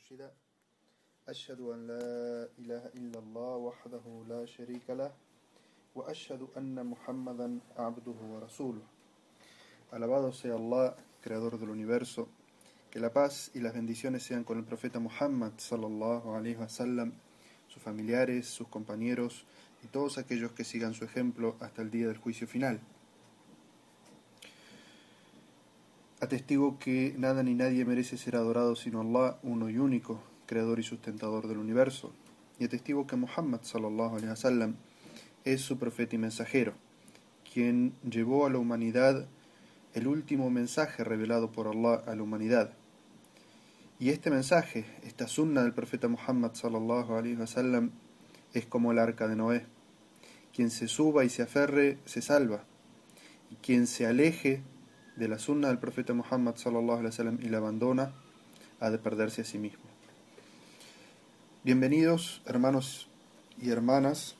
مرشدا أشهد أن لا إله إلا الله وحده لا شريك له وأشهد أن محمدا عبده ورسوله Alabado sea Allah, creador del universo, que la paz y las bendiciones sean con el profeta Muhammad sallallahu alaihi wasallam, sus familiares, sus compañeros y todos aquellos que sigan su ejemplo hasta el día del juicio final. Atestigo que nada ni nadie merece ser adorado sino Allah, uno y único, creador y sustentador del universo. Y atestigo que Muhammad sallallahu wasallam es su profeta y mensajero, quien llevó a la humanidad el último mensaje revelado por Allah a la humanidad. Y este mensaje, esta sunna del profeta Muhammad sallallahu wasallam, es como el arca de Noé. Quien se suba y se aferre se salva, y quien se aleje de la sunna del profeta Muhammad sallallahu alaihi wasallam y la abandona, ha de perderse a sí mismo. Bienvenidos, hermanos y hermanas.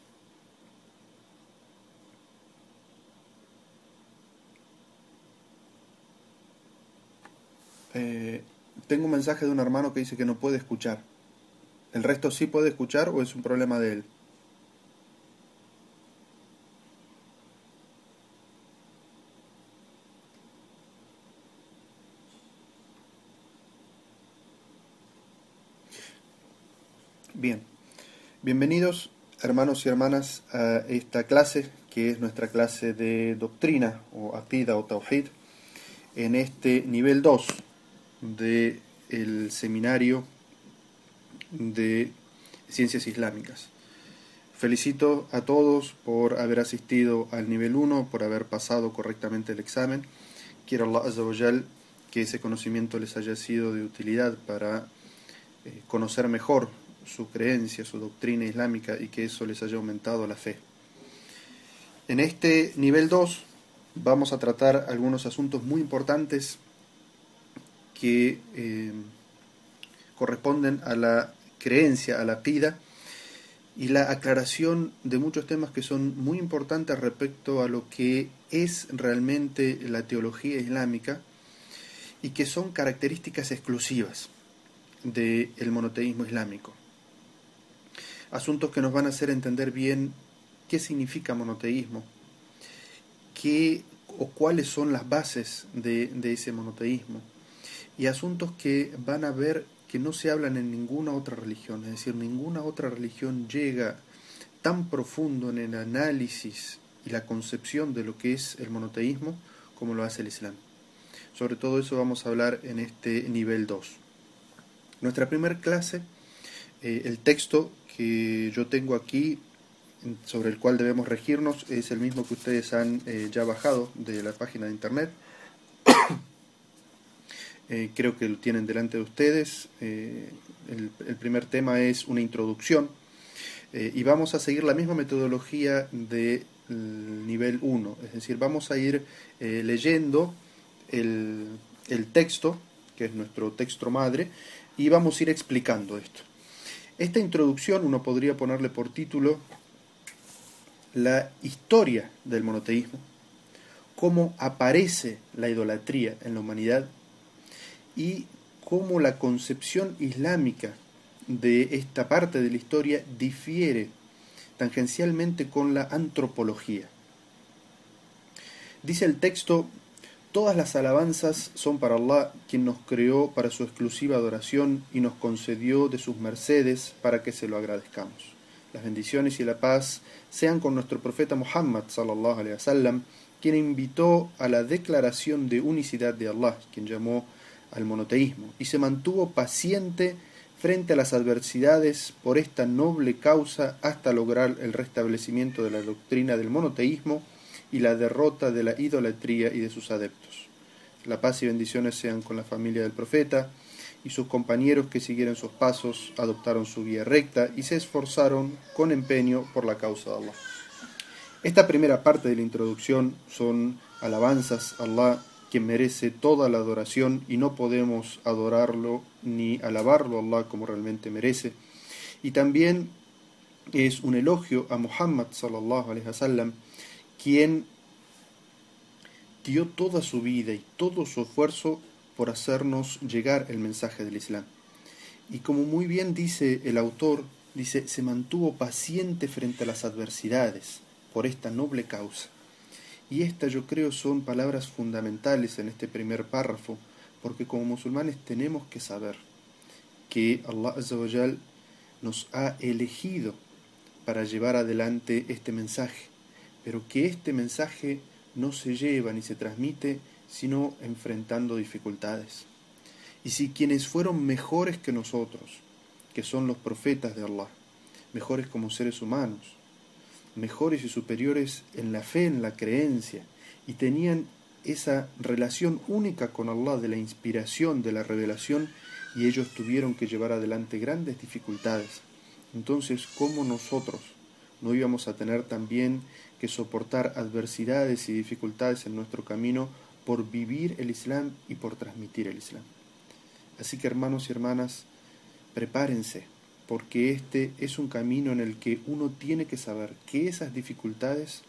Eh, tengo un mensaje de un hermano que dice que no puede escuchar. ¿El resto sí puede escuchar o es un problema de él? Bien, bienvenidos hermanos y hermanas a esta clase que es nuestra clase de doctrina o aqida o tawhid en este nivel 2 del seminario de ciencias islámicas. Felicito a todos por haber asistido al nivel 1, por haber pasado correctamente el examen. Quiero Allah Azza que ese conocimiento les haya sido de utilidad para eh, conocer mejor su creencia, su doctrina islámica y que eso les haya aumentado la fe. En este nivel 2 vamos a tratar algunos asuntos muy importantes que eh, corresponden a la creencia, a la pida y la aclaración de muchos temas que son muy importantes respecto a lo que es realmente la teología islámica y que son características exclusivas del monoteísmo islámico asuntos que nos van a hacer entender bien qué significa monoteísmo, qué o cuáles son las bases de, ese monoteísmo, y asuntos que van a ver que no se hablan en ninguna otra religión, es decir, ninguna otra religión llega tan profundo en el análisis y la concepción de lo que es el monoteísmo como lo hace el Islam. Sobre todo eso vamos a hablar en este nivel 2. Nuestra primera clase, eh, el texto que yo tengo aquí, sobre el cual debemos regirnos, es el mismo que ustedes han eh, ya bajado de la página de internet. Eh, creo que lo tienen delante de ustedes. Eh, el, primer tema es una introducción y vamos a seguir la misma metodología del nivel 1, es decir, vamos a ir leyendo el, el texto, que es nuestro texto madre, y vamos a ir explicando esto. Esta introducción uno podría ponerle por título La historia del monoteísmo, cómo aparece la idolatría en la humanidad y cómo la concepción islámica de esta parte de la historia difiere tangencialmente con la antropología. Dice el texto, Todas las alabanzas son para Allah, quien nos creó para su exclusiva adoración y nos concedió de sus mercedes para que se lo agradezcamos. Las bendiciones y la paz sean con nuestro profeta Muhammad sallallahu alaihi wasallam, quien invitó a la declaración de unicidad de Allah, quien llamó al monoteísmo, y se mantuvo paciente frente a las adversidades por esta noble causa hasta lograr el restablecimiento de la doctrina del monoteísmo y la derrota de la idolatría y de sus adeptos. La paz y bendiciones sean con la familia del profeta y sus compañeros que siguieron sus pasos, adoptaron su guía recta y se esforzaron con empeño por la causa de Allah. Esta primera parte de la introducción son alabanzas a Allah, quien merece toda la adoración y no podemos adorarlo ni alabarlo a Allah como realmente merece. Y también es un elogio a Muhammad sallallahu alaihi wasallam, quien dio toda su vida y todo su esfuerzo por hacernos llegar el mensaje del Islam. Y como muy bien dice el autor, dice, se mantuvo paciente frente a las adversidades por esta noble causa. Y estas yo creo son palabras fundamentales en este primer párrafo, porque como musulmanes tenemos que saber que Allah nos ha elegido para llevar adelante este mensaje, pero que este mensaje no se lleva ni se transmite sino enfrentando dificultades. Y si quienes fueron mejores que nosotros, que son los profetas de Allah, mejores como seres humanos, mejores y superiores en la fe, en la creencia, y tenían esa relación única con Allah de la inspiración, de la revelación, y ellos tuvieron que llevar adelante grandes dificultades. Entonces, ¿cómo nosotros no íbamos a tener también que soportar adversidades y dificultades en nuestro camino por vivir el Islam y por transmitir el Islam? Así que hermanos y hermanas, prepárense, porque este es un camino en el que uno tiene que saber que esas dificultades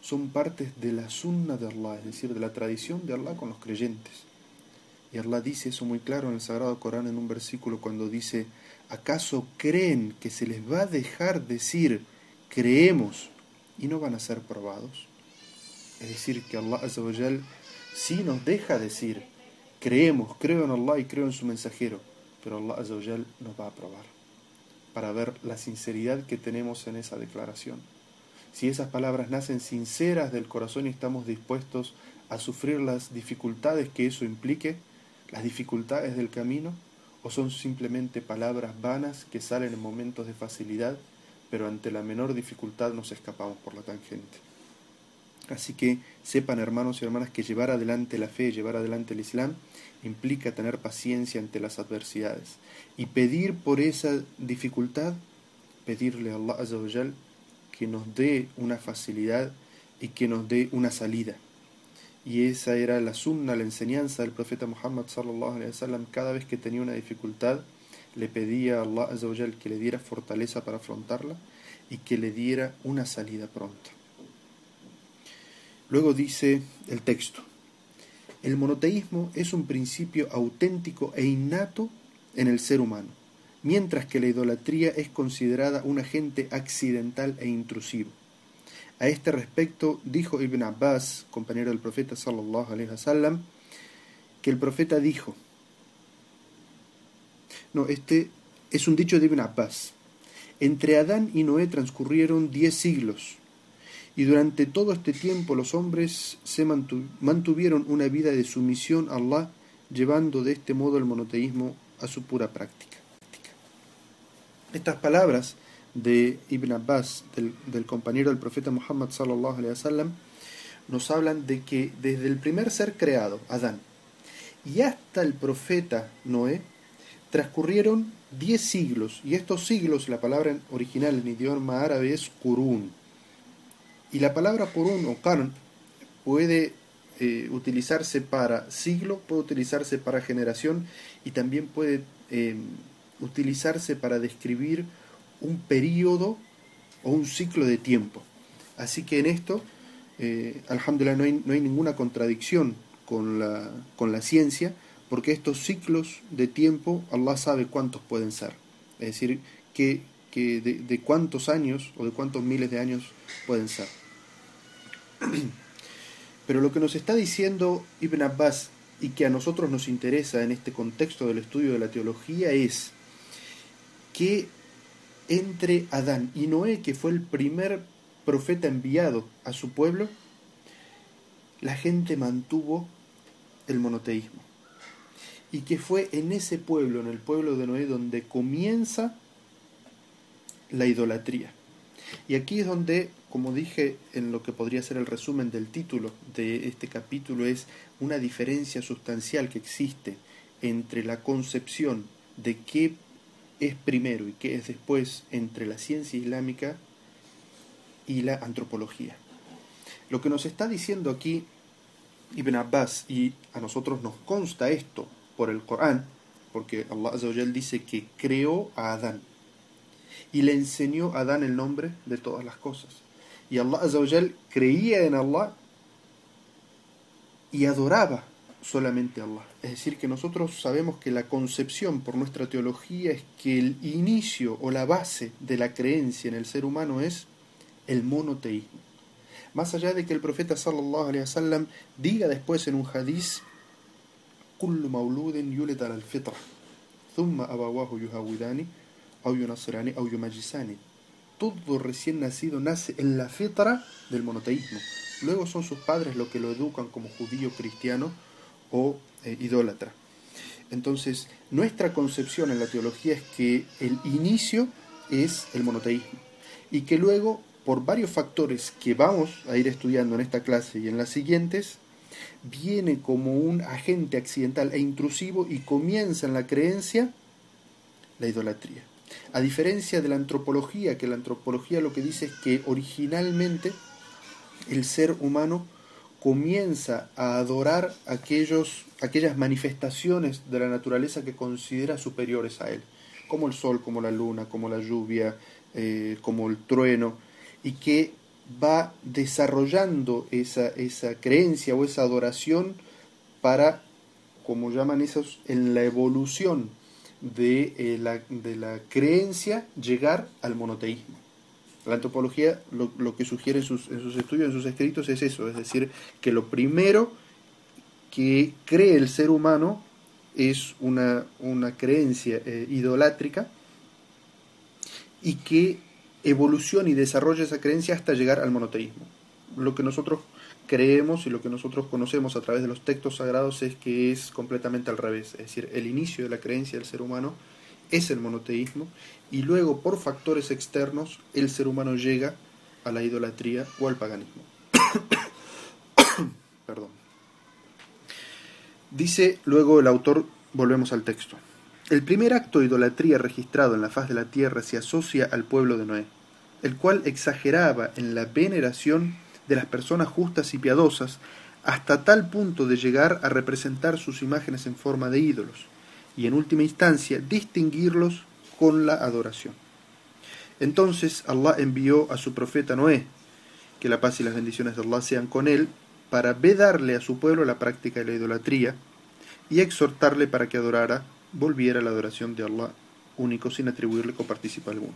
son partes de la sunna de Allah, es decir, de la tradición de Allah con los creyentes. Y Allah dice eso muy claro en el Sagrado Corán en un versículo cuando dice, ¿acaso creen que se les va a dejar decir creemos y no van a ser probados? Es decir, que Allah sí nos deja decir creemos, creo en Allah y creo en su mensajero, pero Allah nos va a probar para ver la sinceridad que tenemos en esa declaración si esas palabras nacen sinceras del corazón y estamos dispuestos a sufrir las dificultades que eso implique, las dificultades del camino, o son simplemente palabras vanas que salen en momentos de facilidad, pero ante la menor dificultad nos escapamos por la tangente. Así que sepan hermanos y hermanas que llevar adelante la fe, llevar adelante el Islam, implica tener paciencia ante las adversidades y pedir por esa dificultad, pedirle a Allah que nos dé una facilidad y que nos dé una salida. Y esa era la sunna, la enseñanza del profeta Muhammad sallallahu alaihi wasallam. Cada vez que tenía una dificultad, le pedía a Allah que le diera fortaleza para afrontarla y que le diera una salida pronta. Luego dice el texto, el monoteísmo es un principio auténtico e innato en el ser humano mientras que la idolatría es considerada un agente accidental e intrusivo. A este respecto dijo Ibn Abbas, compañero del profeta sallallahu alaihi wasallam, que el profeta dijo, no, este es un dicho de Ibn Abbas, entre Adán y Noé transcurrieron diez siglos, y durante todo este tiempo los hombres se mantuvieron una vida de sumisión a Allah, llevando de este modo el monoteísmo a su pura práctica. Estas palabras de Ibn Abbas, del, compañero del profeta Muhammad sallallahu alaihi wasallam, nos hablan de que desde el primer ser creado, Adán, y hasta el profeta Noé, transcurrieron diez siglos, y estos siglos, la palabra original en idioma árabe es Qurun. Y la palabra Qurun o Qarn puede eh, utilizarse para siglo, puede utilizarse para generación y también puede eh, utilizarse para describir un periodo o un ciclo de tiempo. Así que en esto, eh, alhamdulillah, no hay, no hay, ninguna contradicción con la, con la ciencia, porque estos ciclos de tiempo, Allah sabe cuántos pueden ser. Es decir, que, de, de cuántos años o de cuántos miles de años pueden ser. Pero lo que nos está diciendo Ibn Abbas y que a nosotros nos interesa en este contexto del estudio de la teología es que entre Adán y Noé, que fue el primer profeta enviado a su pueblo, la gente mantuvo el monoteísmo. Y que fue en ese pueblo, en el pueblo de Noé, donde comienza la idolatría. Y aquí es donde, como dije en lo que podría ser el resumen del título de este capítulo, es una diferencia sustancial que existe entre la concepción de qué es primero y qué es después entre la ciencia islámica y la antropología. Lo que nos está diciendo aquí Ibn Abbas, y a nosotros nos consta esto por el Corán, porque Allah dice que creó a Adán y le enseñó a Adán el nombre de todas las cosas. Y Allah creía en Allah y adoraba solamente Allah. Es decir, que nosotros sabemos que la concepción por nuestra teología es que el inicio o la base de la creencia en el ser humano es el monoteísmo. Más allá de que el profeta sallallahu alaihi wasallam diga después en un hadiz كل مولود يولد على الفطرة ثم أبواه يهوداني أو ينصراني أو يمجساني todo recién nacido nace en la fitra del monoteísmo. Luego son sus padres los que lo educan como judío, cristiano o eh, idólatra. Entonces, nuestra concepción en la teología es que el inicio es el monoteísmo y que luego, por varios factores que vamos a ir estudiando en esta clase y en las siguientes, viene como un agente accidental e intrusivo y comienza en la creencia la idolatría. A diferencia de la antropología, que la antropología lo que dice es que originalmente el ser humano comienza a adorar aquellos, aquellas manifestaciones de la naturaleza que considera superiores a él, como el sol, como la luna, como la lluvia, eh, como el trueno, y que va desarrollando esa, esa creencia o esa adoración para, como llaman esos, en la evolución de, eh, la, de la creencia llegar al monoteísmo. La antropología lo, lo que sugiere en sus, en sus, estudios, en sus escritos, es eso, es decir, que lo primero que cree el ser humano es una, una creencia eh, idolátrica y que evoluciona y desarrolla esa creencia hasta llegar al monoteísmo. Lo que nosotros creemos y lo que nosotros conocemos a través de los textos sagrados es que es completamente al revés, es decir, el inicio de la creencia del ser humano es el monoteísmo y luego por factores externos el ser humano llega a la idolatría o al paganismo. Perdón. Dice luego el autor, volvemos al texto. El primer acto de idolatría registrado en la faz de la tierra se asocia al pueblo de Noé, el cual exageraba en la veneración de las personas justas y piadosas hasta tal punto de llegar a representar sus imágenes en forma de ídolos y en última instancia distinguirlos con la adoración. Entonces Allah envió a su profeta Noé, que la paz y las bendiciones de Allah sean con él, para vedarle a su pueblo la práctica de la idolatría y exhortarle para que adorara, volviera a la adoración de Allah único sin atribuirle coparticipa alguno.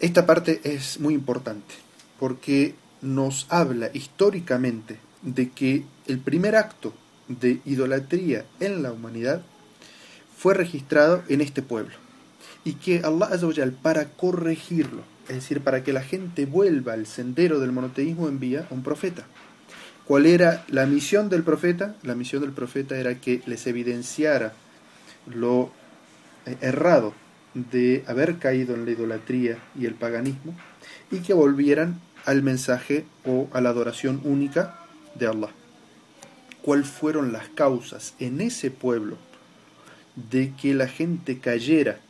Esta parte es muy importante porque nos habla históricamente de que el primer acto de idolatría en la humanidad fue registrado en este pueblo y que Allah Azawajal para corregirlo, es decir, para que la gente vuelva al sendero del monoteísmo envía a un profeta. ¿Cuál era la misión del profeta? La misión del profeta era que les evidenciara lo eh, errado de haber caído en la idolatría y el paganismo y que volvieran al mensaje o a la adoración única de Allah. ¿Cuáles fueron las causas en ese pueblo de que la gente cayera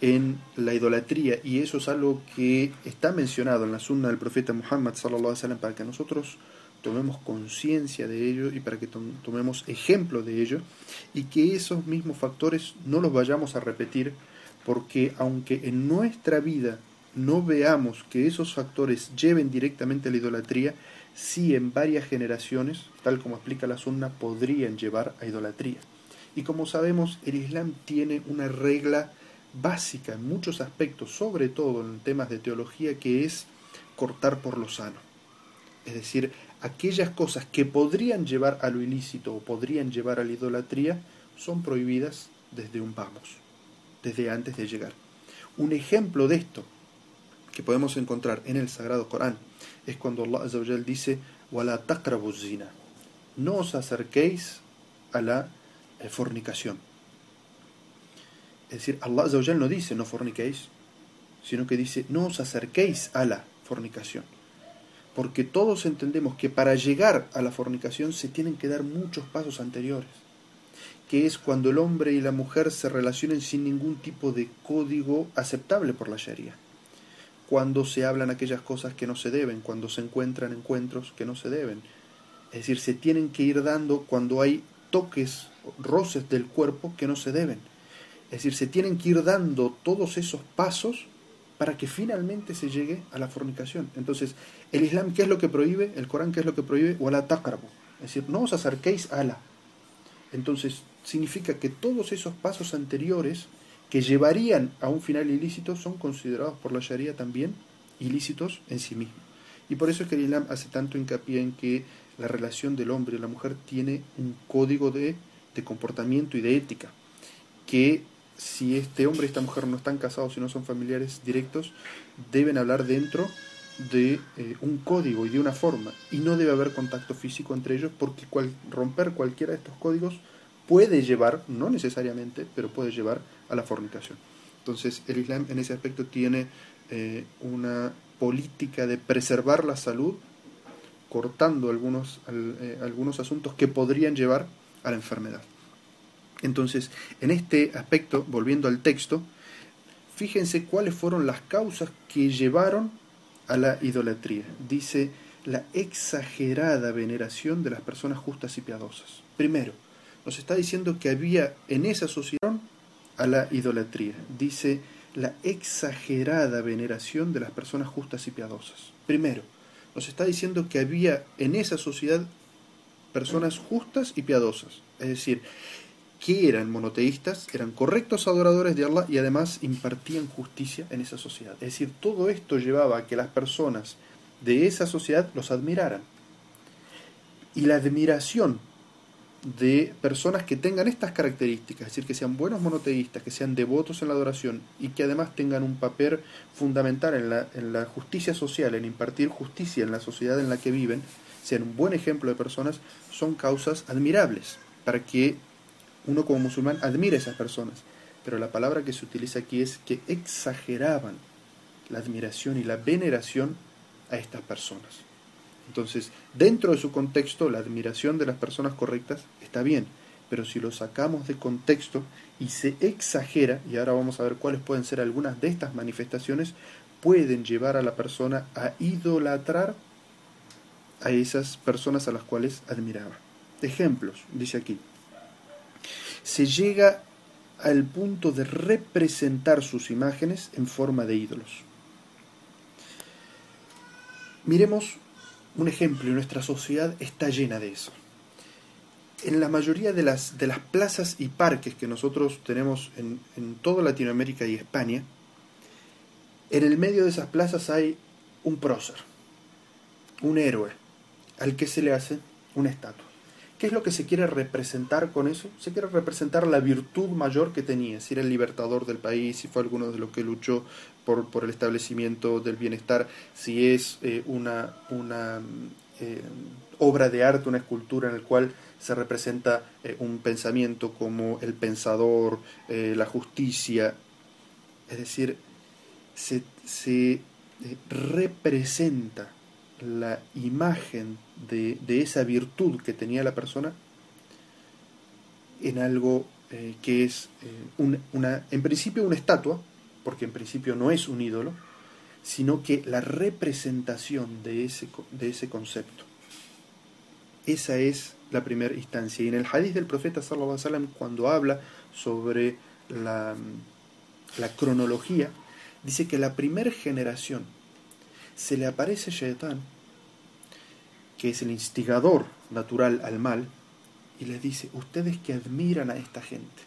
en la idolatría? Y eso es algo que está mencionado en la sunna del profeta Muhammad sallallahu alaihi para que nosotros tomemos conciencia de ello y para que tomemos ejemplo de ello y que esos mismos factores no los vayamos a repetir porque aunque en nuestra vida no veamos que esos factores lleven directamente a la idolatría, sí en varias generaciones, tal como explica la sunna, podrían llevar a idolatría. Y como sabemos, el Islam tiene una regla básica en muchos aspectos, sobre todo en temas de teología, que es cortar por lo sano. Es decir, aquellas cosas que podrían llevar a lo ilícito o podrían llevar a la idolatría son prohibidas desde un vamos desde antes de llegar. Un ejemplo de esto que podemos encontrar en el Sagrado Corán es cuando Allah dice Wala no os acerquéis a la eh, fornicación. Es decir, Allah no dice no forniquéis, sino que dice no os acerquéis a la fornicación. Porque todos entendemos que para llegar a la fornicación se tienen que dar muchos pasos anteriores que es cuando el hombre y la mujer se relacionen sin ningún tipo de código aceptable por la Sharia. Cuando se hablan aquellas cosas que no se deben, cuando se encuentran encuentros que no se deben. Es decir, se tienen que ir dando cuando hay toques, roces del cuerpo que no se deben. Es decir, se tienen que ir dando todos esos pasos para que finalmente se llegue a la fornicación. Entonces, el Islam, ¿qué es lo que prohíbe? El Corán, ¿qué es lo que prohíbe? O la taqrabu. Es decir, no os acerquéis a la. Entonces, significa que todos esos pasos anteriores que llevarían a un final ilícito son considerados por la Sharia también ilícitos en sí mismos. Y por eso es que el Islam hace tanto hincapié en que la relación del hombre y la mujer tiene un código de, de comportamiento y de ética, que si este hombre y esta mujer no están casados y no son familiares directos, deben hablar dentro de eh, un código y de una forma, y no debe haber contacto físico entre ellos porque romper cualquiera de estos códigos puede llevar, no necesariamente, pero puede llevar a la fornicación. Entonces el Islam en ese aspecto tiene eh, una política de preservar la salud, cortando algunos, eh, algunos asuntos que podrían llevar a la enfermedad. Entonces, en este aspecto, volviendo al texto, fíjense cuáles fueron las causas que llevaron a la idolatría. Dice la exagerada veneración de las personas justas y piadosas. Primero, nos está diciendo que había en esa sociedad a la idolatría. Dice la exagerada veneración de las personas justas y piadosas. Primero, nos está diciendo que había en esa sociedad personas justas y piadosas. Es decir, que eran monoteístas, eran correctos adoradores de Allah y además impartían justicia en esa sociedad. Es decir, todo esto llevaba a que las personas de esa sociedad los admiraran. Y la admiración de personas que tengan estas características, es decir, que sean buenos monoteístas, que sean devotos en la adoración y que además tengan un papel fundamental en la, justicia social, en impartir justicia en la sociedad en la que viven, sean un buen ejemplo de personas, son causas admirables para que uno como musulmán admira a esas personas, pero la palabra que se utiliza aquí es que exageraban la admiración y la veneración a estas personas. Entonces, dentro de su contexto, la admiración de las personas correctas está bien, pero si lo sacamos de contexto y se exagera, y ahora vamos a ver cuáles pueden ser algunas de estas manifestaciones, pueden llevar a la persona a idolatrar a esas personas a las cuales admiraba. Ejemplos, dice aquí se llega al punto de representar sus imágenes en forma de ídolos. Miremos un ejemplo, y nuestra sociedad está llena de eso. En la mayoría de las, de las plazas y parques que nosotros tenemos en, en toda Latinoamérica y España, en el medio de esas plazas hay un prócer, un héroe, al que se le hace una estatua. ¿Qué es lo que se quiere representar con eso? Se quiere representar la virtud mayor que tenía, si era el libertador del país, si fue alguno de los que luchó por, el establecimiento del bienestar, si es eh, una, eh, obra de arte, una escultura en la cual se representa eh, un pensamiento como el pensador, la justicia, es decir, se representa la imagen de, esa virtud que tenía la persona en algo eh, que es eh, una, en principio una estatua, porque en principio no es un ídolo, sino que la representación de ese, de ese concepto. Esa es la primera instancia. Y en el hadith del profeta sallallahu alaihi wasallam, cuando habla sobre la, la cronología, dice que la primera generación se le aparece Shaitán, que es el instigador natural al mal, y les dice, ustedes que admiran a esta gente,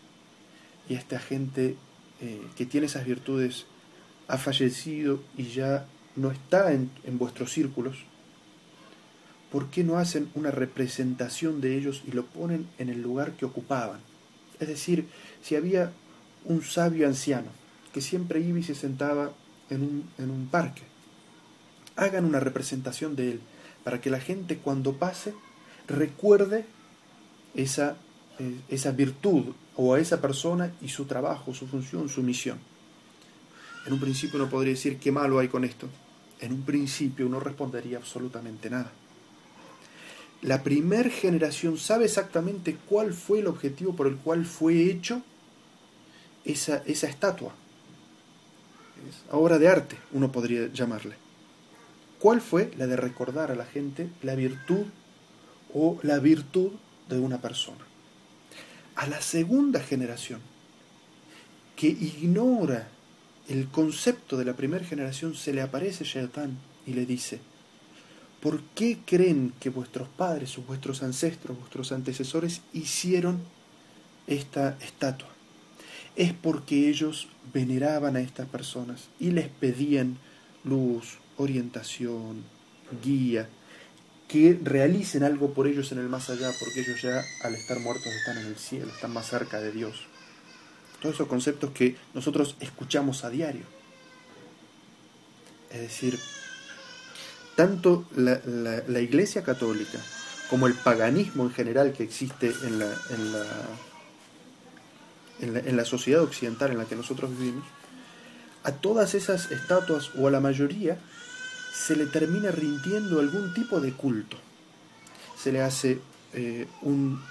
y esta gente eh, que tiene esas virtudes ha fallecido y ya no está en, vuestros círculos, ¿por qué no hacen una representación de ellos y lo ponen en el lugar que ocupaban? Es decir, si había un sabio anciano que siempre iba y se sentaba en un parque, hagan una representación de él, para que la gente cuando pase recuerde esa, eh, esa virtud o a esa persona y su trabajo, su función, su misión. En un principio uno podría decir qué malo hay con esto. En un principio uno respondería absolutamente nada. La primer generación sabe exactamente cuál fue el objetivo por el cual fue hecho esa, esa estatua. Es obra de arte, uno podría llamarle. ¿Cuál fue? La de recordar a la gente la virtud o la virtud de una persona. A la segunda generación, que ignora el concepto de la primera generación se le aparece Shaitán y le dice, ¿por qué creen que vuestros padres vuestros ancestros, vuestros antecesores hicieron esta estatua? Es porque ellos veneraban a estas personas y les pedían luz, orientación, guía, que realicen algo por ellos en el más allá, porque ellos ya al estar muertos están en el cielo, están más cerca de Dios. Todos esos conceptos que nosotros escuchamos a diario. Es decir, tanto la, Iglesia Católica como el paganismo en general que existe en la, en la, en la sociedad occidental en la que nosotros vivimos, a todas esas estatuas o a la mayoría se le termina rindiendo algún tipo de culto. Se le hace eh, un,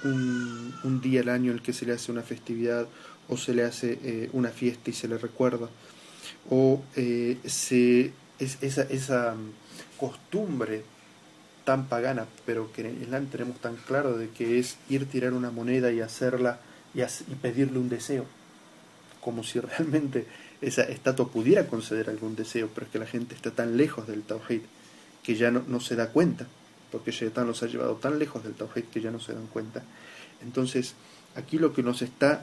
un, día al año en el que se le hace una festividad o se le hace eh, una fiesta y se le recuerda. O eh, se, es, esa, esa costumbre tan pagana, pero que en el Islam tenemos tan claro de que es ir tirar una moneda y hacerla y pedirle un deseo, como si realmente esa estatua pudiera conceder algún deseo, pero es que la gente está tan lejos del Tawhid que ya no, se da cuenta, porque Shaitan los ha llevado tan lejos del Tawhid que ya no se dan cuenta. Entonces, aquí lo que nos está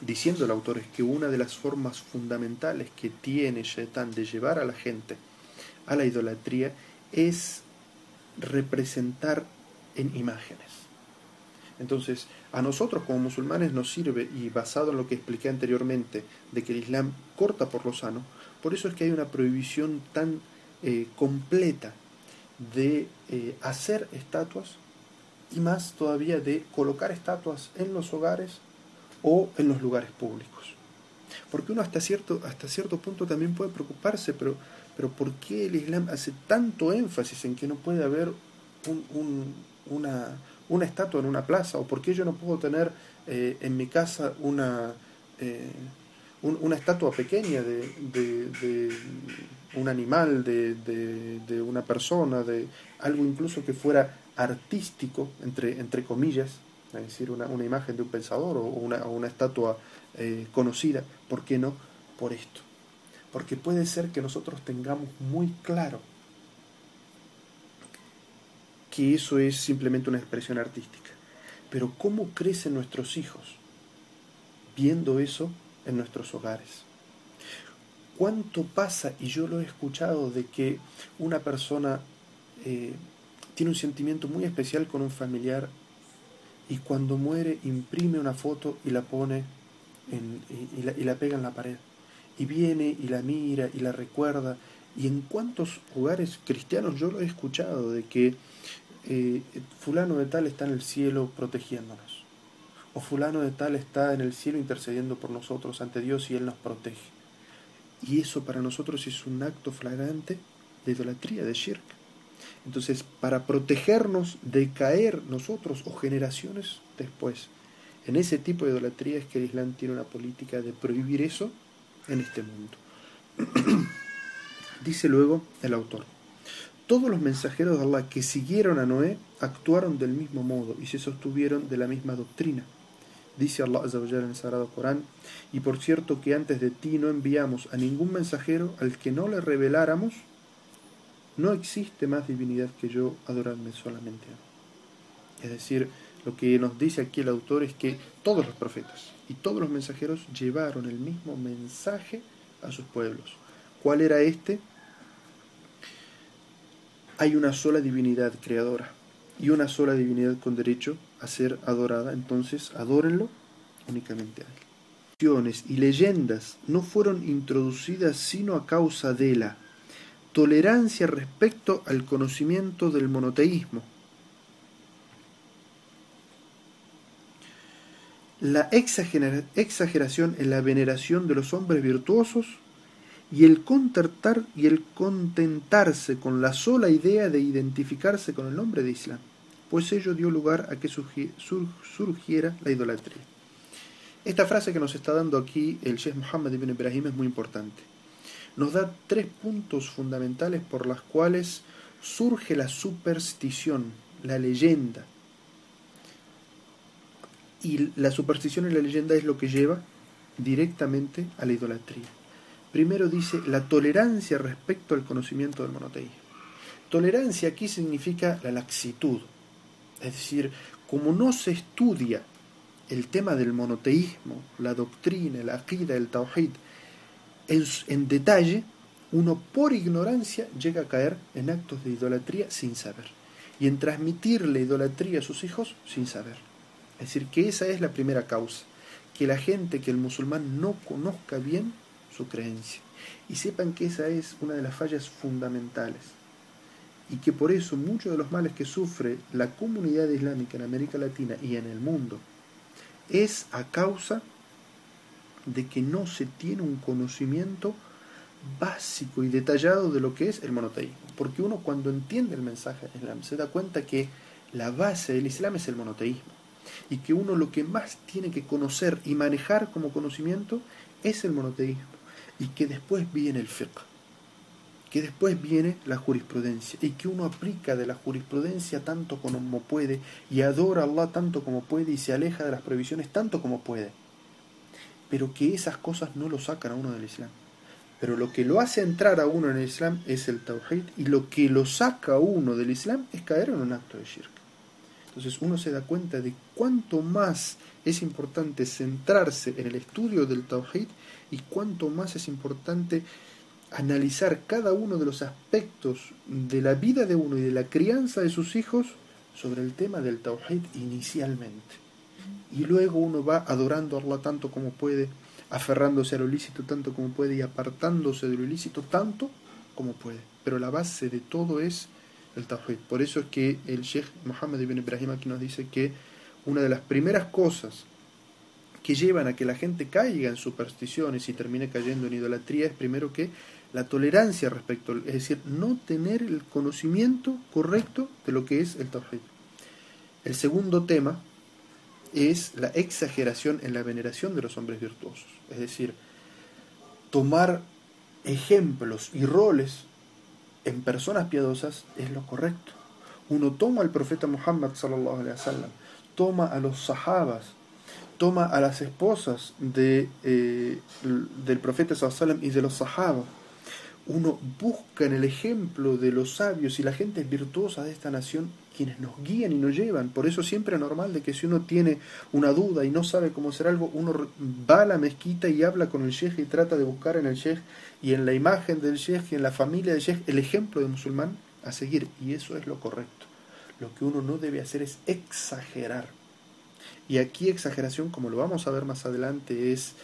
diciendo el autor es que una de las formas fundamentales que tiene Shaitan de llevar a la gente a la idolatría es representar en imágenes. Entonces, a nosotros como musulmanes nos sirve, y basado en lo que expliqué anteriormente, de que el Islam corta por lo sano, por eso es que hay una prohibición tan eh, completa de eh, hacer estatuas y más todavía de colocar estatuas en los hogares o en los lugares públicos. Porque uno hasta cierto, hasta cierto punto también puede preocuparse, pero, pero ¿por qué el Islam hace tanto énfasis en que no puede haber un, una, una estatua en una plaza? ¿O por qué yo no puedo tener eh, en mi casa una, eh, una estatua pequeña de, un animal, de, de, una persona, de algo incluso que fuera artístico, entre, entre comillas, es decir, una, una imagen de un pensador o una, una estatua eh, conocida? ¿Por qué no? Por esto. Porque puede ser que nosotros tengamos muy claro que eso es simplemente una expresión artística. Pero ¿cómo crecen nuestros hijos viendo eso en nuestros hogares? ¿Cuánto pasa, y yo lo he escuchado, de que una persona eh, tiene un sentimiento muy especial con un familiar y cuando muere imprime una foto y la pone en, y, la, y la pega en la pared? Y viene y la mira y la recuerda. ¿Y en cuántos hogares cristianos yo lo he escuchado de que fulano de tal está en el cielo protegiéndonos, o fulano de tal está en el cielo intercediendo por nosotros ante Dios y Él nos protege. Y eso para nosotros es un acto flagrante de idolatría, de shirk. Entonces, para protegernos de caer nosotros o generaciones después en ese tipo de idolatría es que el Islam tiene una política de prohibir eso en este mundo. Dice luego el autor todos los mensajeros de Allah que siguieron a Noé actuaron del mismo modo y se sostuvieron de la misma doctrina. Dice Allah en el Sagrado Corán, y por cierto que antes de ti no enviamos a ningún mensajero al que no le reveláramos, no existe más divinidad que yo, adorarme solamente Es decir, lo que nos dice aquí el autor es que todos los profetas y todos los mensajeros llevaron el mismo mensaje a sus pueblos. ¿Cuál era este? Hay una sola divinidad creadora y una sola divinidad con derecho a ser adorada, entonces adórenlo únicamente a Él. Y leyendas no fueron introducidas sino a causa de la tolerancia respecto al conocimiento del monoteísmo, la exageración en la veneración de los hombres virtuosos y el contentar y el contentarse con la sola idea de identificarse con el nombre de Islam, pues ello dio lugar a que surgiera la idolatría. Esta frase que nos está dando aquí el Sheikh Muhammad ibn Ibrahim es muy importante. Nos da tres puntos fundamentales por las cuales surge la superstición, la leyenda. Y la superstición y la leyenda es lo que lleva directamente a la idolatría. Primero dice la tolerancia respecto al conocimiento del monoteísmo. Tolerancia aquí significa la laxitud, es decir, como no se estudia el tema del monoteísmo, la doctrina, la akida, el tawhid, en, en detalle, uno por ignorancia llega a caer en actos de idolatría sin saber y en transmitir la idolatría a sus hijos sin saber. Es decir, que esa es la primera causa, que la gente, que el musulmán no conozca bien creencia y sepan que esa es una de las fallas fundamentales y que por eso muchos de los males que sufre la comunidad islámica en América Latina y en el mundo es a causa de que no se tiene un conocimiento básico y detallado de lo que es el monoteísmo. Porque uno cuando entiende el mensaje del Islam se da cuenta que la base del Islam es el monoteísmo. Y que uno lo que más tiene que conocer y manejar como conocimiento es el monoteísmo. Y que después viene el fiqh. Que después viene la jurisprudencia. Y que uno aplica de la jurisprudencia tanto como puede. Y adora a Allah tanto como puede. Y se aleja de las prohibiciones tanto como puede. Pero que esas cosas no lo sacan a uno del Islam pero lo que lo hace entrar a uno en el Islam es el Tawhid y lo que lo saca a uno del Islam es caer en un acto de shirk. Entonces uno se da cuenta de cuánto más es importante centrarse en el estudio del Tawhid y cuánto más es importante analizar cada uno de los aspectos de la vida de uno y de la crianza de sus hijos sobre el tema del Tawhid inicialmente. Y luego uno va adorando a Allah tanto como puede, aferrándose a lo ilícito tanto como puede y apartándose de lo ilícito tanto como puede. Pero la base de todo es el Tawhid. Por eso es que el Sheikh Mohammed ibn Ibrahim aquí nos dice que una de las primeras cosas que llevan a que la gente caiga en supersticiones y termine cayendo en idolatría es primero que la tolerancia respecto, es decir, no tener el conocimiento correcto de lo que es el Tawhid. El segundo tema es la exageración en la veneración de los hombres virtuosos. Es decir, tomar ejemplos y roles en personas piadosas es lo correcto. Uno toma al profeta Muhammad sallallahu toma a los sahabas, toma a las esposas de, eh, del profeta alaihi y de los sahabas. Uno busca en el ejemplo de los sabios y la gente virtuosa de esta nación quienes nos guían y nos llevan. Por eso siempre es normal de que si uno tiene una duda y no sabe cómo hacer algo, uno va a la mezquita y habla con el sheikh y trata de buscar en el sheikh y en la imagen del sheikh y en la familia del sheikh el ejemplo de musulmán a seguir. Y eso es lo correcto. Lo que uno no debe hacer es exagerar. Y aquí exageración, como lo vamos a ver más adelante, es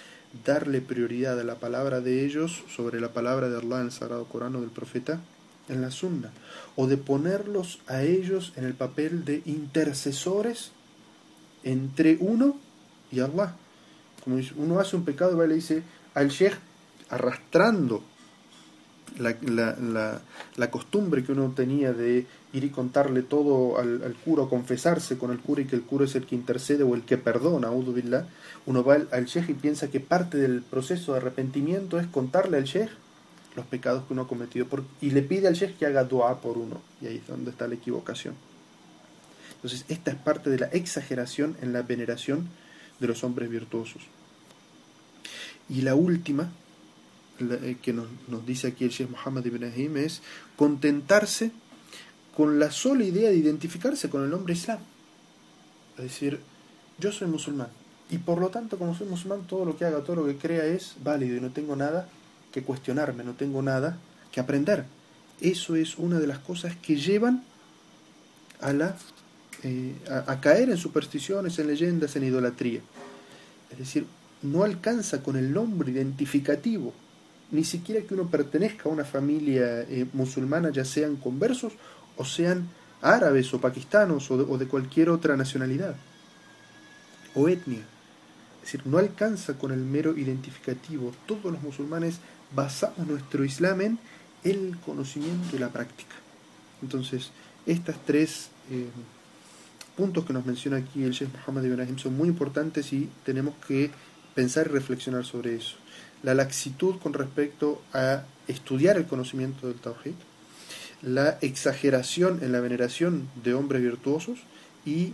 darle prioridad a la palabra de ellos sobre la palabra de Allah en el Sagrado Corán o del profeta en la sunna, o de ponerlos a ellos en el papel de intercesores entre uno y Allah. Como uno hace un pecado y va y le dice al sheikh arrastrando la, la, la, costumbre que uno tenía de ir y contarle todo al, cura o confesarse con el cura y que el cura es el que intercede o el que perdona, uno va al, al sheikh y piensa que parte del proceso de arrepentimiento es contarle al sheikh los pecados que uno ha cometido y le pide al sheikh que haga dua por uno. Y ahí es donde está la equivocación. Entonces, esta es parte de la exageración en la veneración de los hombres virtuosos. Y la última, eh, que nos, nos, dice aquí el Sheikh Muhammad ibn Ahim, es contentarse con la sola idea de identificarse con el nombre Islam. Es decir, yo soy musulmán. Y por lo tanto, como soy musulmán, todo lo que haga, todo lo que crea es válido y no tengo nada que cuestionarme, no tengo nada que aprender. Eso es una de las cosas que llevan a, la, eh, a, caer en supersticiones, en leyendas, en idolatría. Es decir, no alcanza con el nombre identificativo, ni siquiera que uno pertenezca a una familia eh, musulmana, ya sean conversos o sean árabes o pakistanos o de, cualquier otra nacionalidad o etnia. Es decir, no alcanza con el mero identificativo. Todos los musulmanes basamos nuestro Islam en el conocimiento y la práctica. Entonces, estas tres eh, puntos que nos menciona aquí el Sheikh Muhammad Ibrahim son muy importantes y tenemos que pensar y reflexionar sobre eso. La laxitud con respecto a estudiar el conocimiento del Tawhid, la exageración en la veneración de hombres virtuosos y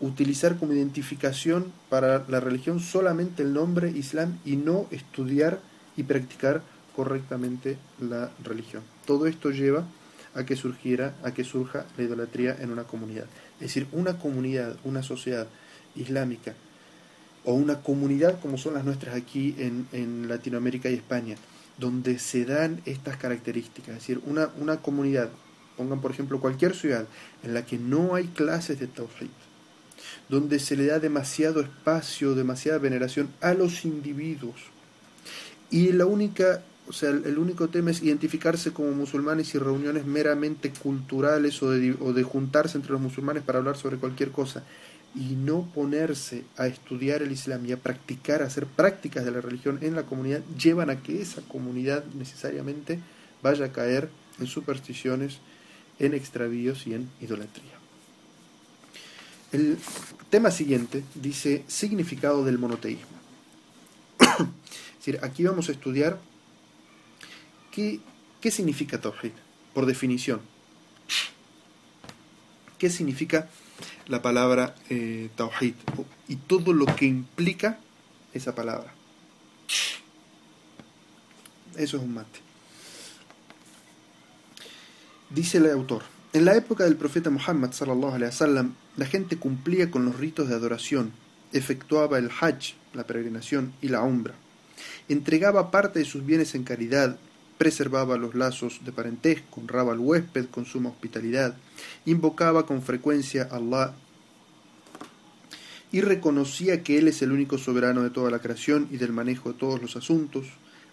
utilizar como identificación para la religión solamente el nombre Islam y no estudiar y practicar correctamente la religión. Todo esto lleva a que surgiera, a que surja la idolatría en una comunidad. Es decir, una comunidad, una sociedad islámica o una comunidad como son las nuestras aquí en, en Latinoamérica y España, donde se dan estas características, es decir, una, una comunidad, pongan por ejemplo cualquier ciudad en la que no hay clases de Tawhid, donde se le da demasiado espacio, demasiada veneración a los individuos, y la única, o sea, el único tema es identificarse como musulmanes y reuniones meramente culturales o de, o de juntarse entre los musulmanes para hablar sobre cualquier cosa y no ponerse a estudiar el Islam y a practicar, a hacer prácticas de la religión en la comunidad, llevan a que esa comunidad necesariamente vaya a caer en supersticiones, en extravíos y en idolatría. El tema siguiente dice significado del monoteísmo. es decir, aquí vamos a estudiar qué, qué significa Tawhid, por definición. ¿Qué significa la palabra eh, Tawhid y todo lo que implica esa palabra. Eso es un mate. Dice el autor, en la época del profeta Muhammad sallallahu la gente cumplía con los ritos de adoración, efectuaba el hajj, la peregrinación y la umbra, entregaba parte de sus bienes en caridad, preservaba los lazos de parentesco, honraba al huésped con suma hospitalidad, invocaba con frecuencia a Allah y reconocía que Él es el único soberano de toda la creación y del manejo de todos los asuntos.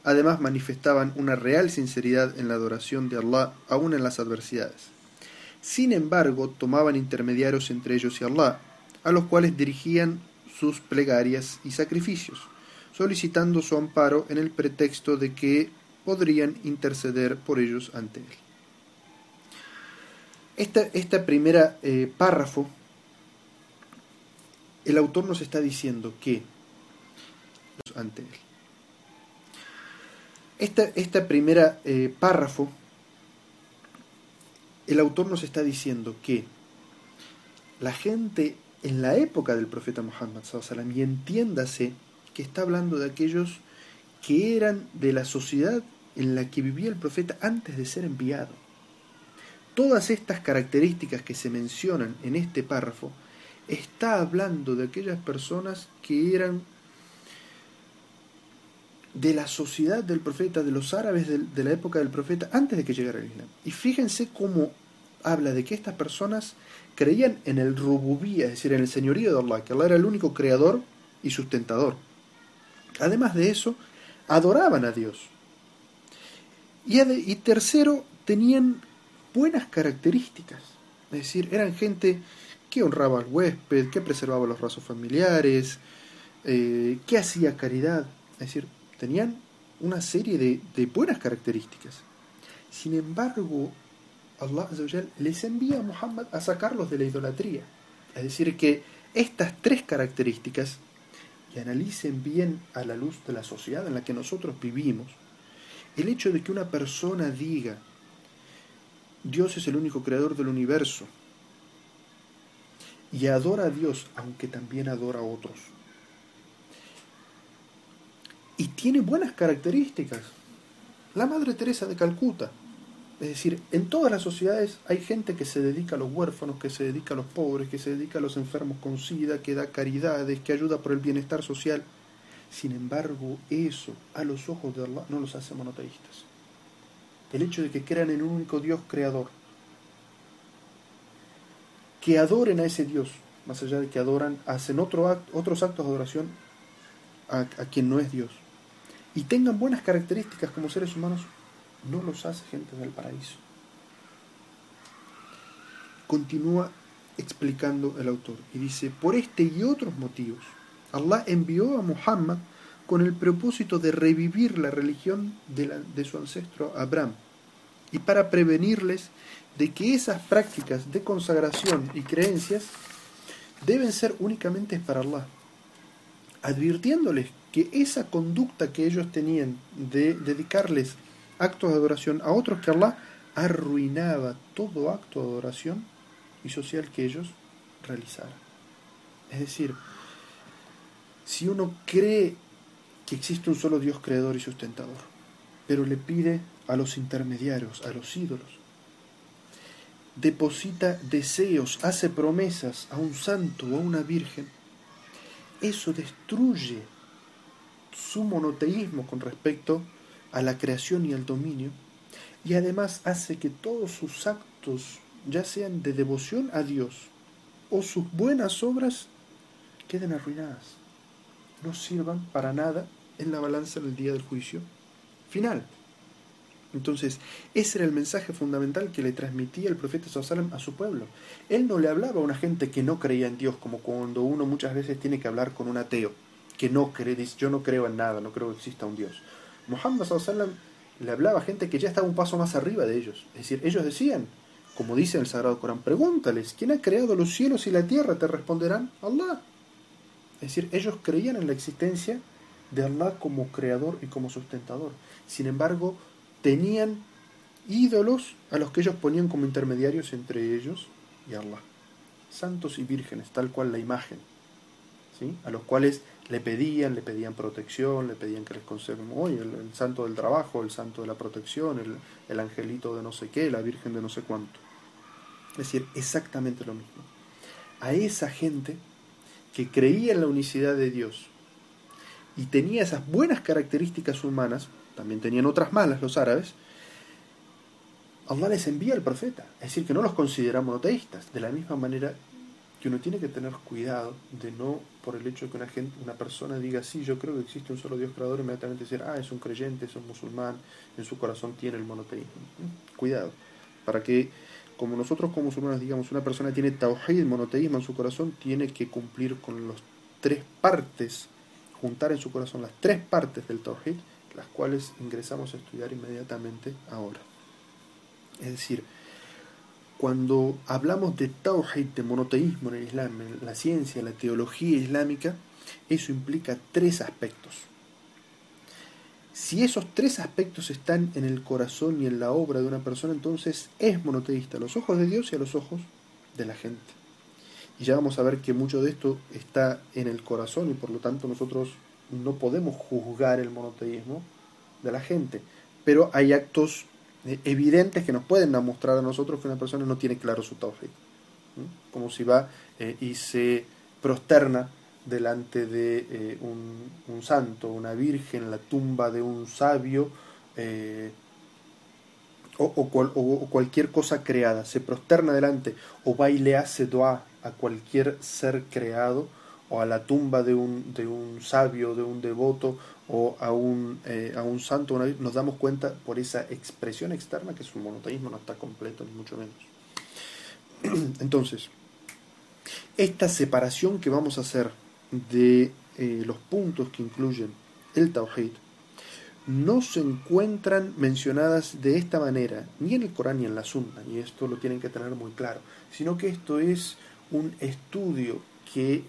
Además manifestaban una real sinceridad en la adoración de Allah aun en las adversidades. Sin embargo, tomaban intermediarios entre ellos y Allah, a los cuales dirigían sus plegarias y sacrificios, solicitando su amparo en el pretexto de que podrían interceder por ellos ante Él. Esta, esta primera eh, párrafo, el autor nos está diciendo que ante Él. Esta, esta primera eh, párrafo, el autor nos está diciendo que la gente en la época del profeta Muhammad, y entiéndase que está hablando de aquellos que eran de la sociedad en la que vivía el profeta antes de ser enviado. Todas estas características que se mencionan en este párrafo está hablando de aquellas personas que eran de la sociedad del profeta, de los árabes de, la época del profeta, antes de que llegara el Islam. Y fíjense cómo habla de que estas personas creían en el rububía, es decir, en el señorío de Allah, que Allah era el único creador y sustentador. Además de eso, adoraban a Dios. Y, tercero, tenían buenas características. Es decir, eran gente que honraba al huésped, que preservaba los razos familiares, eh, que hacía caridad. Es decir, tenían una serie de, de buenas características. Sin embargo, Allah les envía a Muhammad a sacarlos de la idolatría. Es decir, que estas tres características, y analicen bien a la luz de la sociedad en la que nosotros vivimos, el hecho de que una persona diga, Dios es el único creador del universo, y adora a Dios, aunque también adora a otros, y tiene buenas características. La Madre Teresa de Calcuta. Es decir, en todas las sociedades hay gente que se dedica a los huérfanos, que se dedica a los pobres, que se dedica a los enfermos con sida, que da caridades, que ayuda por el bienestar social. Sin embargo, eso a los ojos de Allah no los hace monoteístas. El hecho de que crean en un único Dios creador, que adoren a ese Dios, más allá de que adoran, hacen otro otros actos de adoración a, a quien no es Dios, y tengan buenas características como seres humanos, no los hace gente del paraíso. Continúa explicando el autor y dice, por este y otros motivos, Allah envió a Muhammad con el propósito de revivir la religión de, su ancestro Abraham y para prevenirles de que esas prácticas de consagración y creencias deben ser únicamente para Allah, advirtiéndoles que esa conducta que ellos tenían de dedicarles actos de adoración a otros que Allah arruinaba todo acto de adoración y social que ellos realizaran. Es decir, si uno cree que existe un solo Dios creador y sustentador, pero le pide a los intermediarios, a los ídolos, deposita deseos, hace promesas a un santo o a una virgen, eso destruye su monoteísmo con respecto a la creación y al dominio, y además hace que todos sus actos, ya sean de devoción a Dios o sus buenas obras, queden arruinadas, no sirvan para nada en la balanza del día del juicio final. Entonces, ese era el mensaje fundamental que le transmitía el profeta Sallam a su pueblo. Él no le hablaba a una gente que no creía en Dios, como cuando uno muchas veces tiene que hablar con un ateo, que no cree, dice, yo no creo en nada, no creo que exista un Dios. Muhammad Sallam le hablaba a gente que ya estaba un paso más arriba de ellos. Es decir, ellos decían, como dice el Sagrado Corán, pregúntales, ¿quién ha creado los cielos y la tierra? Te responderán, Allah. Es decir, ellos creían en la existencia de Allah como creador y como sustentador. Sin embargo, tenían ídolos a los que ellos ponían como intermediarios entre ellos y Allah. Santos y vírgenes, tal cual la imagen, ¿sí? a los cuales le pedían, le pedían protección, le pedían que les conserven, hoy el, santo del trabajo, el santo de la protección, el, el angelito de no sé qué, la virgen de no sé cuánto. Es decir, exactamente lo mismo. A esa gente que creía en la unicidad de Dios y tenía esas buenas características humanas, también tenían otras malas los árabes, Allah les envía al profeta, es decir, que no los considera monoteístas, de la misma manera que uno tiene que tener cuidado de no, por el hecho de que una, gente, una persona diga, sí, yo creo que existe un solo Dios creador, inmediatamente decir, ah, es un creyente, es un musulmán, en su corazón tiene el monoteísmo. Cuidado, para que, como nosotros como musulmanes digamos, una persona tiene tawhid, monoteísmo en su corazón, tiene que cumplir con las tres partes, juntar en su corazón las tres partes del tawhid, las cuales ingresamos a estudiar inmediatamente ahora. Es decir, cuando hablamos de tawhid, de monoteísmo en el Islam, en la ciencia, la teología islámica, eso implica tres aspectos. Si esos tres aspectos están en el corazón y en la obra de una persona, entonces es monoteísta a los ojos de Dios y a los ojos de la gente. Y ya vamos a ver que mucho de esto está en el corazón y por lo tanto nosotros no podemos juzgar el monoteísmo de la gente, pero hay actos eh, evidentes que nos pueden mostrar a nosotros que una persona no tiene claro su tawhid. Como si va eh, y se prosterna delante de eh, un, santo, una virgen, la tumba de un sabio o, o, cualquier cosa creada, se prosterna delante o va y le hace dua a cualquier ser creado o a la tumba de un, sabio, de un devoto o a un, eh, a un santo, nos damos cuenta por esa expresión externa que su monoteísmo no está completo, ni mucho menos. Entonces, esta separación que vamos a hacer de eh, los puntos que incluyen el Tawhid no se encuentran mencionadas de esta manera, ni en el Corán ni en la Sunna, y esto lo tienen que tener muy claro, sino que esto es un estudio que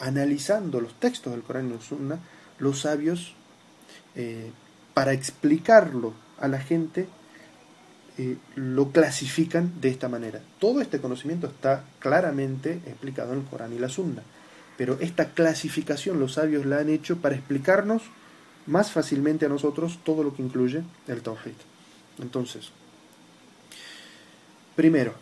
analizando los textos del Corán y la Sunna, los sabios, eh, para explicarlo a la gente, eh, lo clasifican de esta manera. Todo este conocimiento está claramente explicado en el Corán y la Sunna, pero esta clasificación los sabios la han hecho para explicarnos más fácilmente a nosotros todo lo que incluye el Tawhid. Entonces, primero,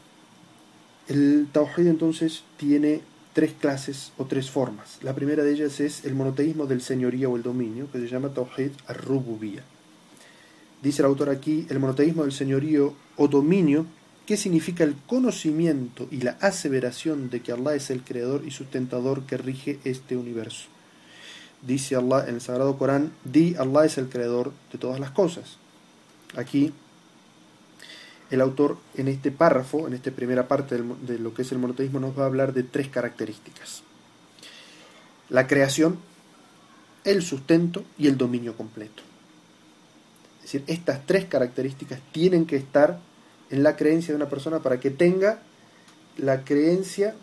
el Tawhid entonces tiene tres clases o tres formas. La primera de ellas es el monoteísmo del señorío o el dominio, que se llama Tawhid ar-Rububiyya. Dice el autor aquí, el monoteísmo del señorío o dominio, que significa el conocimiento y la aseveración de que Allah es el creador y sustentador que rige este universo. Dice Allah en el Sagrado Corán, di Allah es el creador de todas las cosas. Aquí el autor en este párrafo, en esta primera parte de lo que es el monoteísmo, nos va a hablar de tres características. La creación, el sustento y el dominio completo. Es decir, estas tres características tienen que estar en la creencia de una persona para que tenga la creencia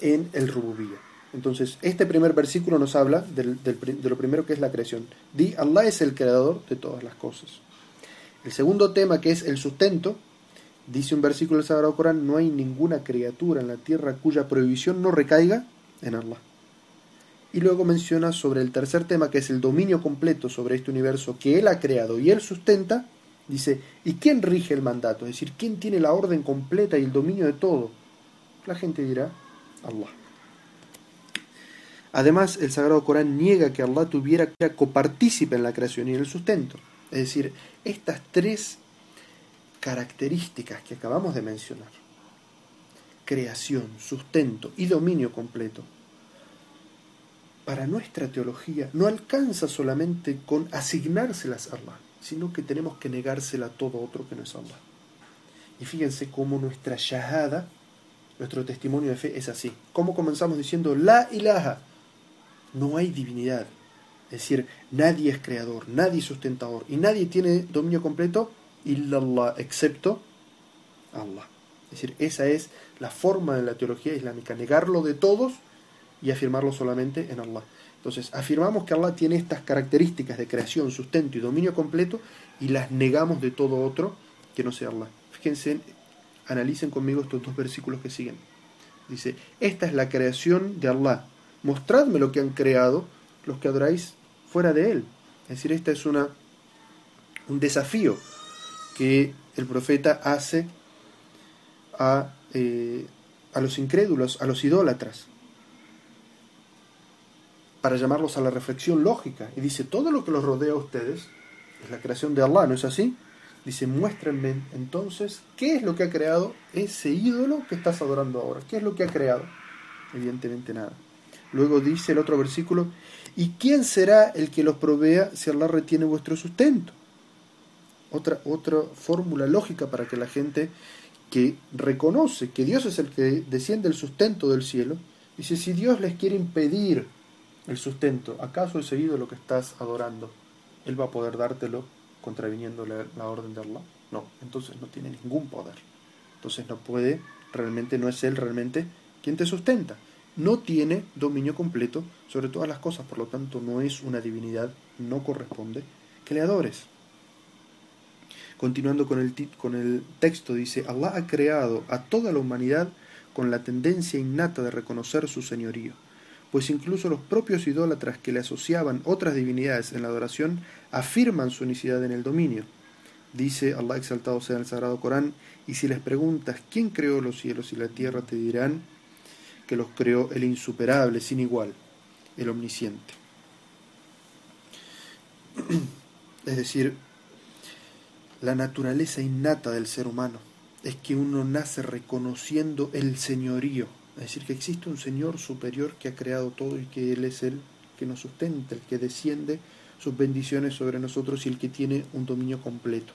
en el rububía. Entonces, este primer versículo nos habla de lo primero que es la creación. Di, Allah es el creador de todas las cosas. El segundo tema, que es el sustento, dice un versículo del Sagrado Corán, no hay ninguna criatura en la tierra cuya prohibición no recaiga en Allah. Y luego menciona sobre el tercer tema, que es el dominio completo sobre este universo que Él ha creado y Él sustenta. Dice, ¿y quién rige el mandato? Es decir, ¿quién tiene la orden completa y el dominio de todo? La gente dirá, Allah. Además, el Sagrado Corán niega que Allah tuviera que copartícipe en la creación y en el sustento. Es decir, estas tres características que acabamos de mencionar, creación, sustento y dominio completo, para nuestra teología no alcanza solamente con asignárselas a Allah, sino que tenemos que negársela a todo otro que no es Allah. Y fíjense cómo nuestra shahada, nuestro testimonio de fe es así. Como comenzamos diciendo la ilaha, no hay divinidad. Es decir, nadie es creador, nadie es sustentador y nadie tiene dominio completo illallah, excepto Allah. Es decir, esa es la forma de la teología islámica, negarlo de todos y afirmarlo solamente en Allah. Entonces, afirmamos que Allah tiene estas características de creación, sustento y dominio completo y las negamos de todo otro que no sea Allah. Fíjense, analicen conmigo estos dos versículos que siguen. Dice, esta es la creación de Allah. Mostradme lo que han creado los que adoráis fuera de Él. Es decir, este es una, un desafío que el profeta hace a, eh, a los incrédulos, a los idólatras, para llamarlos a la reflexión lógica. Y dice, todo lo que los rodea a ustedes es la creación de Allah, ¿no es así? Dice, muéstrenme entonces qué es lo que ha creado ese ídolo que estás adorando ahora. ¿Qué es lo que ha creado? Evidentemente nada. Luego dice el otro versículo, ¿y quién será el que los provea si Allah retiene vuestro sustento? Otra, otra fórmula lógica para que la gente que reconoce que Dios es el que desciende el sustento del cielo, dice, si Dios les quiere impedir el sustento, ¿acaso ese ídolo que estás adorando, Él va a poder dártelo contraviniendo la, la orden de Allah? No, entonces no tiene ningún poder. Entonces no puede, realmente no es Él realmente quien te sustenta no tiene dominio completo sobre todas las cosas, por lo tanto no es una divinidad, no corresponde que le adores. Continuando con el, con el texto, dice, Allah ha creado a toda la humanidad con la tendencia innata de reconocer su señorío, pues incluso los propios idólatras que le asociaban otras divinidades en la adoración afirman su unicidad en el dominio. Dice Allah exaltado sea en el Sagrado Corán, y si les preguntas quién creó los cielos y la tierra, te dirán, que los creó el insuperable, sin igual, el omnisciente. Es decir, la naturaleza innata del ser humano es que uno nace reconociendo el señorío, es decir, que existe un Señor superior que ha creado todo y que Él es el que nos sustenta, el que desciende sus bendiciones sobre nosotros y el que tiene un dominio completo.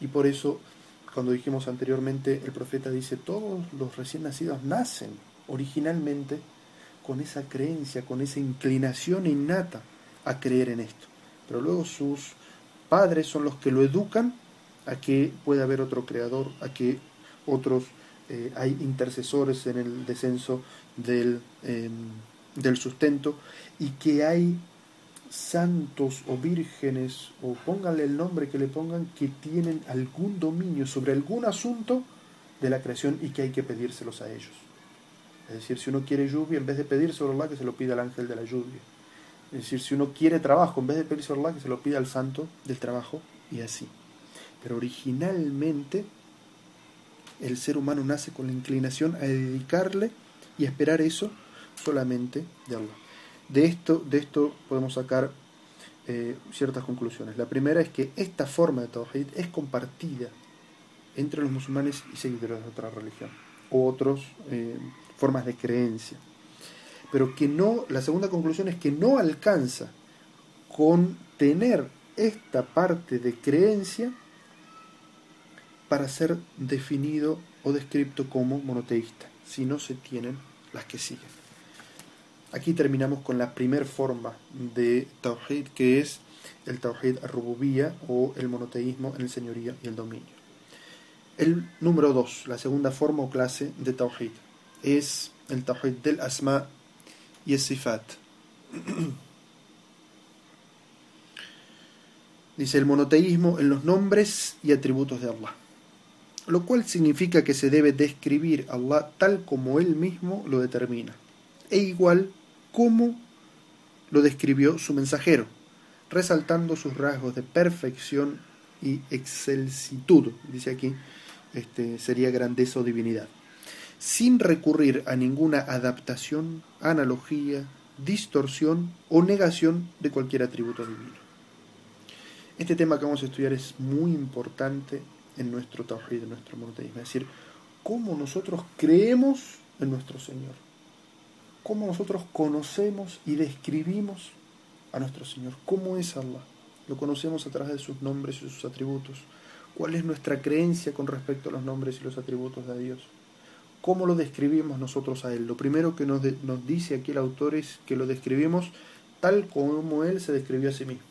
Y por eso, cuando dijimos anteriormente, el profeta dice, todos los recién nacidos nacen originalmente con esa creencia, con esa inclinación innata a creer en esto. Pero luego sus padres son los que lo educan a que pueda haber otro creador, a que otros, eh, hay intercesores en el descenso del, em, del sustento y que hay santos o vírgenes o pónganle el nombre que le pongan que tienen algún dominio sobre algún asunto de la creación y que hay que pedírselos a ellos. Es decir, si uno quiere lluvia, en vez de pedir sobre Allah, que se lo pida al ángel de la lluvia. Es decir, si uno quiere trabajo, en vez de pedir sobre Allah, que se lo pida al santo del trabajo, y así. Pero originalmente el ser humano nace con la inclinación a dedicarle y esperar eso solamente de Allah. De esto, de esto podemos sacar eh, ciertas conclusiones. La primera es que esta forma de Tawhid es compartida entre los musulmanes y seguidores de otra religión o otros eh, formas de creencia. Pero que no, la segunda conclusión es que no alcanza con tener esta parte de creencia para ser definido o descrito como monoteísta, si no se tienen las que siguen. Aquí terminamos con la primera forma de Tawhid, que es el Tawhid Rububía o el monoteísmo en el señoría y el dominio. El número dos, la segunda forma o clase de Tawhid, es el Tawhid del Asma y el Sifat. Dice el monoteísmo en los nombres y atributos de Allah, lo cual significa que se debe describir a Allah tal como Él mismo lo determina, e igual como lo describió su mensajero, resaltando sus rasgos de perfección y excelsitud, dice aquí, este, sería grandeza o divinidad, sin recurrir a ninguna adaptación, analogía, distorsión o negación de cualquier atributo divino. Este tema que vamos a estudiar es muy importante en nuestro tawhid, en nuestro monoteísmo, es decir, cómo nosotros creemos en nuestro Señor, cómo nosotros conocemos y describimos a nuestro Señor, cómo es Allah, lo conocemos a través de sus nombres y sus atributos, cuál es nuestra creencia con respecto a los nombres y los atributos de Dios, cómo lo describimos nosotros a Él. Lo primero que nos, nos dice aquí el autor es que lo describimos tal como Él se describió a sí mismo.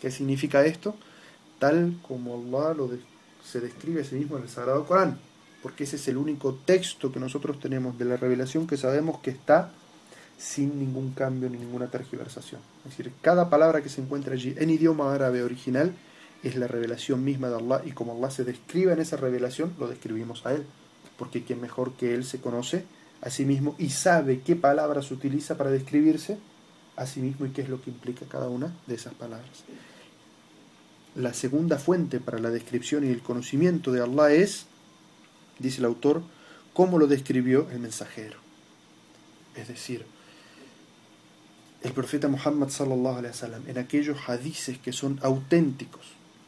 ¿Qué significa esto? Tal como Allah lo se describe a sí mismo en el Sagrado Corán, porque ese es el único texto que nosotros tenemos de la revelación que sabemos que está sin ningún cambio ni ninguna tergiversación. Es decir, cada palabra que se encuentra allí en idioma árabe original es la revelación misma de Allah y como Allah se describe en esa revelación, lo describimos a Él, porque quien mejor que Él se conoce a sí mismo y sabe qué palabras utiliza para describirse a sí mismo y qué es lo que implica cada una de esas palabras. La segunda fuente para la descripción y el conocimiento de Allah es, dice el autor, cómo lo describió el mensajero. Es decir, el profeta Muhammad sallallahu alaihi wasallam en aquellos hadices que son auténticos.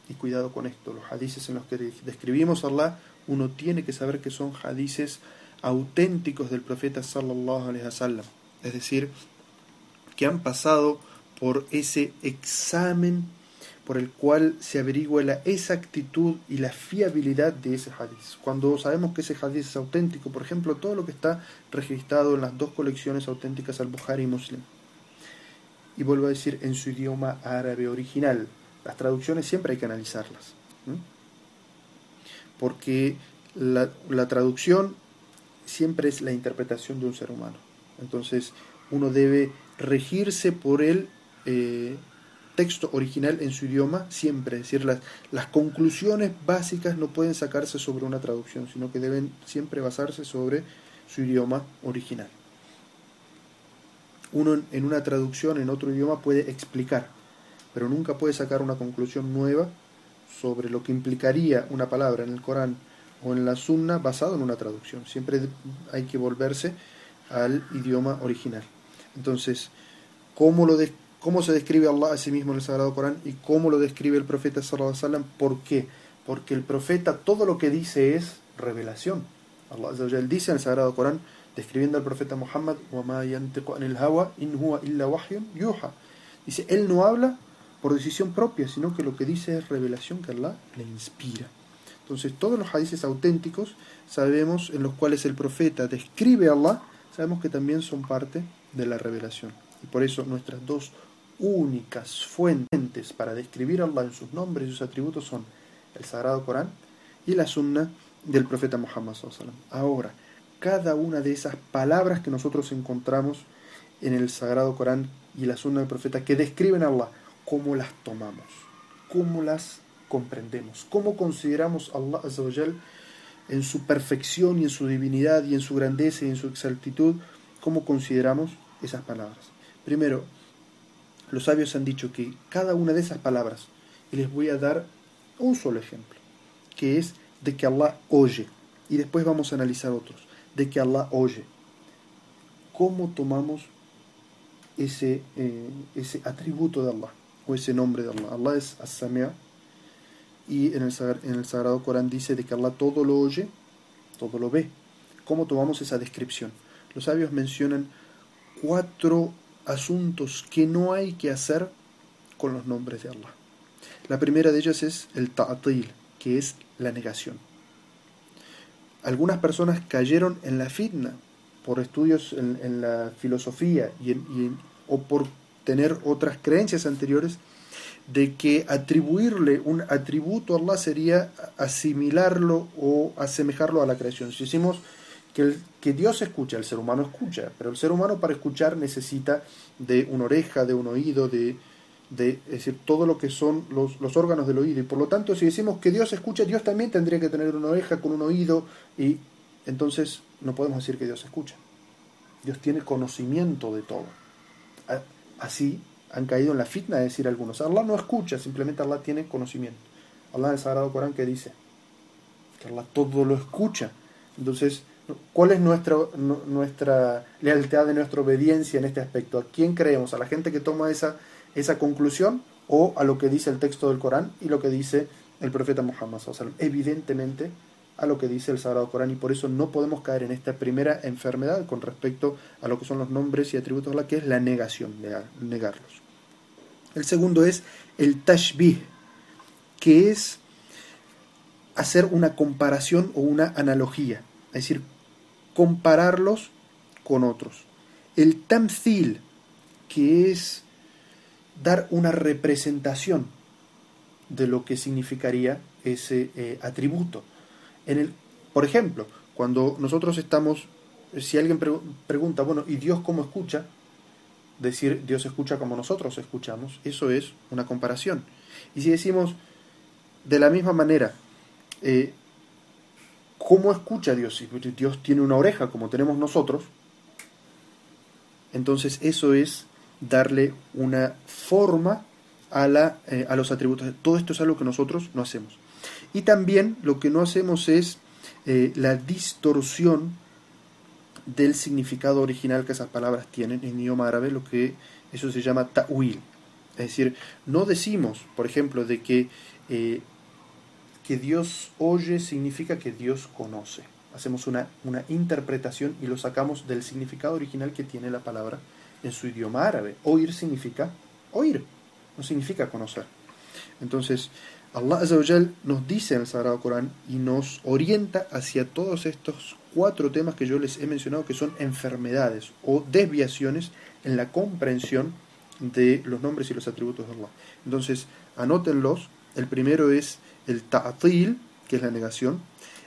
Y cuidado con esto, los hadices en los que describimos a Allah, uno tiene que saber que son hadices auténticos del profeta sallallahu alaihi wasallam, es decir, que han pasado por ese examen por el cual se averigua la exactitud y la fiabilidad de ese hadiz. Cuando sabemos que ese hadiz es auténtico, por ejemplo, todo lo que está registrado en las dos colecciones auténticas al Bukhari y Muslim, y vuelvo a decir en su idioma árabe original. Las traducciones siempre hay que analizarlas. Porque la, traducción siempre es la interpretación de un ser humano. Entonces uno debe regirse por el eh, texto original en su idioma siempre. Es decir, las, las conclusiones básicas no pueden sacarse sobre una traducción, sino que deben siempre basarse sobre su idioma original uno en una traducción en otro idioma puede explicar, pero nunca puede sacar una conclusión nueva sobre lo que implicaría una palabra en el Corán o en la Sunna basado en una traducción. Siempre hay que volverse al idioma original. Entonces, ¿cómo, lo cómo se describe Allah a sí mismo en el Sagrado Corán y cómo lo describe el profeta sallallahu alaihi wasallam? ¿Por qué? Porque el profeta todo lo que dice es revelación. Allah dice en el Sagrado Corán describiendo al profeta Muhammad, Dice, él no habla por decisión propia, sino que lo que dice es revelación que Allah le inspira. Entonces, todos los hadices auténticos sabemos en los cuales el profeta describe a Allah, sabemos que también son parte de la revelación. Y por eso nuestras dos únicas fuentes para describir a Allah en sus nombres y sus atributos son el Sagrado Corán y la Sunna del profeta Muhammad. Ahora, cada una de esas palabras que nosotros encontramos en el Sagrado Corán y la Sunna del Profeta que describen a Allah, cómo las tomamos, cómo las comprendemos, cómo consideramos a Allah en su perfección y en su divinidad y en su grandeza y en su exaltitud, cómo consideramos esas palabras. Primero, los sabios han dicho que cada una de esas palabras, y les voy a dar un solo ejemplo, que es de que Allah oye, y después vamos a analizar otros de que Allah oye. ¿Cómo tomamos ese, eh, ese atributo de Allah o ese nombre de Allah? Allah es As-Samia y en el, en el Sagrado Corán dice de que Allah todo lo oye, todo lo ve. ¿Cómo tomamos esa descripción? Los sabios mencionan cuatro asuntos que no hay que hacer con los nombres de Allah. La primera de ellas es el ta'atil, que es la negación algunas personas cayeron en la fitna por estudios en, la filosofía y, o por tener otras creencias anteriores de que atribuirle un atributo a Allah sería asimilarlo o asemejarlo a la creación. Si decimos que, que Dios escucha, el ser humano escucha, pero el ser humano para escuchar necesita de una oreja, de un oído, de, es decir, todo lo que son los, los, órganos del oído. Y por lo tanto, si decimos que Dios escucha, Dios también tendría que tener una oreja con un oído y entonces no podemos decir que Dios escucha. Dios tiene conocimiento de todo. Así han caído en la fitna de decir algunos. Allah no escucha, simplemente Allah tiene conocimiento. Allah en el Sagrado Corán que dice que Allah todo lo escucha. Entonces, ¿cuál es nuestra, lealtad de nuestra obediencia en este aspecto? ¿A quién creemos? ¿A la gente que toma esa, conclusión o a lo que dice el texto del Corán y lo que dice el profeta Muhammad? Evidentemente a lo que dice el Sagrado Corán y por eso no podemos caer en esta primera enfermedad con respecto a lo que son los nombres y atributos de Allah, que es la negación, negarlos. El segundo es el tashbih, que es hacer una comparación o una analogía, es decir, compararlos con otros. El tamthil, que es dar una representación de lo que significaría ese eh, atributo. En el, por ejemplo, cuando nosotros estamos, si alguien pregunta, bueno, ¿y Dios cómo escucha? decir Dios escucha como nosotros escuchamos, eso es una comparación. Y si decimos de la misma manera, eh, ¿cómo escucha Dios? Si Dios tiene una oreja como tenemos nosotros, entonces eso es darle una forma a, la, eh, a los atributos. Todo esto es algo que nosotros no hacemos. Y también lo que no hacemos es eh, la distorsión del significado original que esas palabras tienen en idioma árabe, lo que eso se llama ta'wil. Es decir, no decimos, por ejemplo, de que, eh, que Dios oye significa que Dios conoce. Hacemos una, una interpretación y lo sacamos del significado original que tiene la palabra en su idioma árabe. Oír significa oír, no significa conocer. Entonces, Allah nos dice en el Sagrado Corán y nos orienta hacia todos estos cuatro temas que yo les he mencionado que son enfermedades o desviaciones en la comprensión de los nombres y los atributos de Allah. Entonces, anótenlos. El primero es el ta'atil, que es la negación.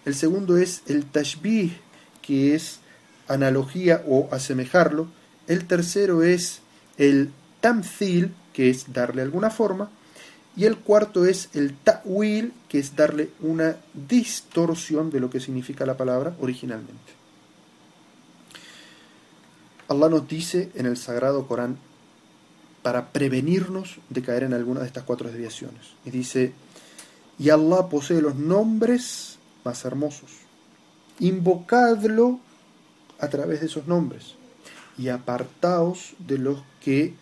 El segundo es el tashbih, que es analogía o asemejarlo. El tercero es el tamthil, que es darle alguna forma. Y el cuarto es el ta'wil, que es darle una distorsión de lo que significa la palabra originalmente. Allah nos dice en el Sagrado Corán para prevenirnos de caer en alguna de estas cuatro desviaciones. Y dice, y Allah posee los nombres más hermosos. Invocadlo a través de esos nombres y apartaos de los que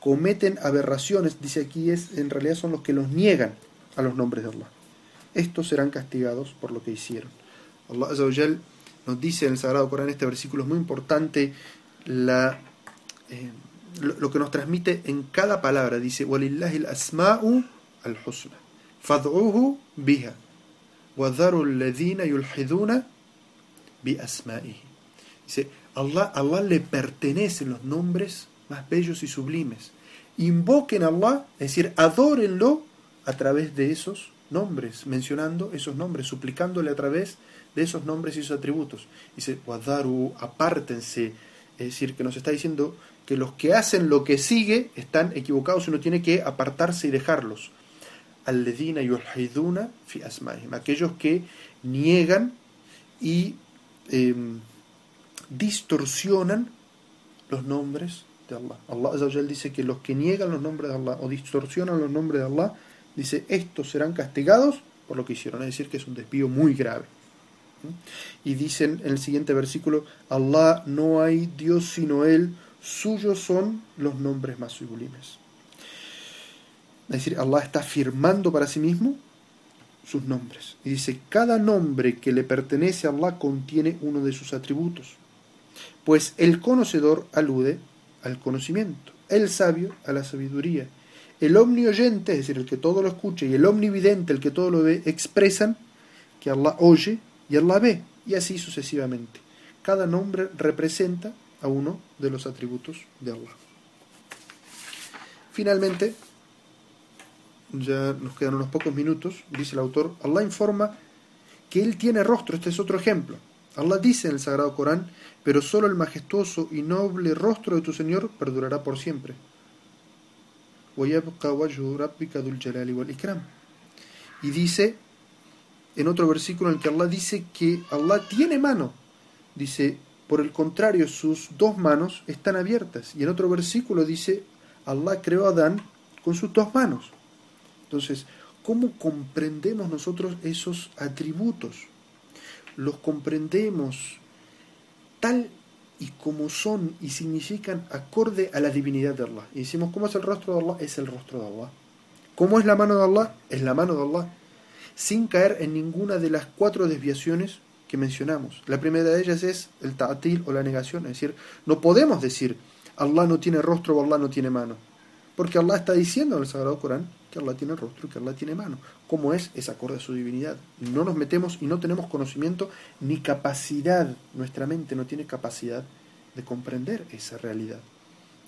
cometen aberraciones, dice aquí, es, en realidad son los que los niegan a los nombres de Allah. Estos serán castigados por lo que hicieron. Allah nos dice en el Sagrado Corán, este versículo es muy importante, la, eh, lo, que nos transmite en cada palabra. Dice, وَلِلَّهِ الْأَسْمَاءُ الْحُسْنَى fad'uhu biha Dice, Allah, Allah le pertenecen los nombres más bellos y sublimes. Invoquen a Allah, es decir, adórenlo a través de esos nombres, mencionando esos nombres, suplicándole a través de esos nombres y sus atributos. Dice, Wadaru, apártense. Es decir, que nos está diciendo que los que hacen lo que sigue están equivocados, y uno tiene que apartarse y dejarlos. Al-ledina yulhiduna fi asmaihim, aquellos que niegan y em, distorsionan los nombres Allah. Allah dice que los que niegan los nombres de Allah o distorsionan los nombres de Allah, dice, estos serán castigados por lo que hicieron, es decir, que es un desvío muy grave. ¿Mm? Y dicen en el siguiente versículo, Allah no hay Dios sino Él, suyos son los nombres más sublimes. Es decir, Allah está afirmando para sí mismo sus nombres. Y dice, cada nombre que le pertenece a Allah contiene uno de sus atributos. Pues el conocedor alude al conocimiento, el sabio a la sabiduría, el omnioyente, es decir, el que todo lo escucha, y el omnividente, el que todo lo ve, expresan que Allah oye y Allah ve, y así sucesivamente. Cada nombre representa a uno de los atributos de Allah. Finalmente, ya nos quedan unos pocos minutos, dice el autor, Allah informa que Él tiene rostro, este es otro ejemplo. Allah dice en el Sagrado Corán, pero solo el majestuoso y noble rostro de tu Señor perdurará por siempre. Y dice en otro versículo en que Allah dice que Allah tiene mano. Dice, por el contrario, sus dos manos están abiertas. Y en otro versículo dice, Allah creó a Adán con sus dos manos. Entonces, ¿cómo comprendemos nosotros esos atributos? Los comprendemos tal y como son y significan acorde a la divinidad de Allah. Y decimos, ¿cómo es el rostro de Allah? Es el rostro de Allah. ¿Cómo es la mano de Allah? Es la mano de Allah. Sin caer en ninguna de las cuatro desviaciones que mencionamos. La primera de ellas es el ta'atil o la negación, es decir, no podemos decir Allah no tiene rostro o Allah no tiene mano, porque Allah está diciendo en el Sagrado Corán que Allah tiene rostro y que Allah tiene mano. ¿Cómo es? Es acorde a su divinidad. No nos metemos y no tenemos conocimiento ni capacidad, nuestra mente no tiene capacidad de comprender esa realidad.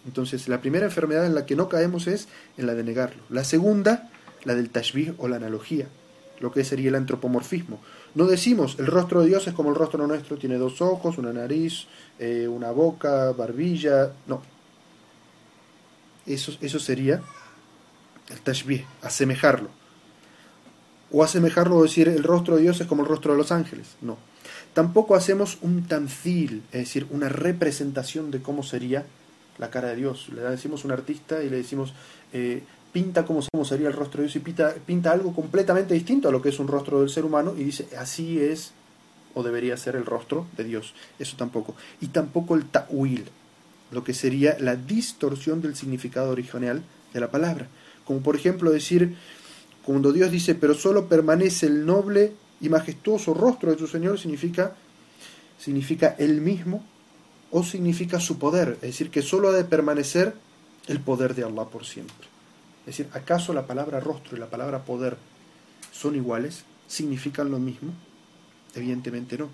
Entonces, la primera enfermedad en la que no caemos es en la de negarlo. La segunda, la del tashbih o la analogía, lo que sería el antropomorfismo. No decimos el rostro de Dios es como el rostro nuestro, tiene dos ojos, una nariz, eh, una boca, barbilla. No. Eso, eso sería el tashbih, asemejarlo. O asemejarlo o decir el rostro de Dios es como el rostro de los ángeles. No. Tampoco hacemos un tamfil, es decir, una representación de cómo sería la cara de Dios. Le decimos a un artista y le decimos, eh, pinta cómo, sería el rostro de Dios y pinta, pinta algo completamente distinto a lo que es un rostro del ser humano y dice, así es o debería ser el rostro de Dios. Eso tampoco. Y tampoco el ta'wil, lo que sería la distorsión del significado original de la palabra. Como por ejemplo decir, cuando Dios dice, pero solo permanece el noble y majestuoso rostro de tu Señor, significa, significa él mismo o significa su poder. Es decir, que solo ha de permanecer el poder de Allah por siempre. Es decir, ¿acaso la palabra rostro y la palabra poder son iguales? ¿Significan lo mismo? Evidentemente no.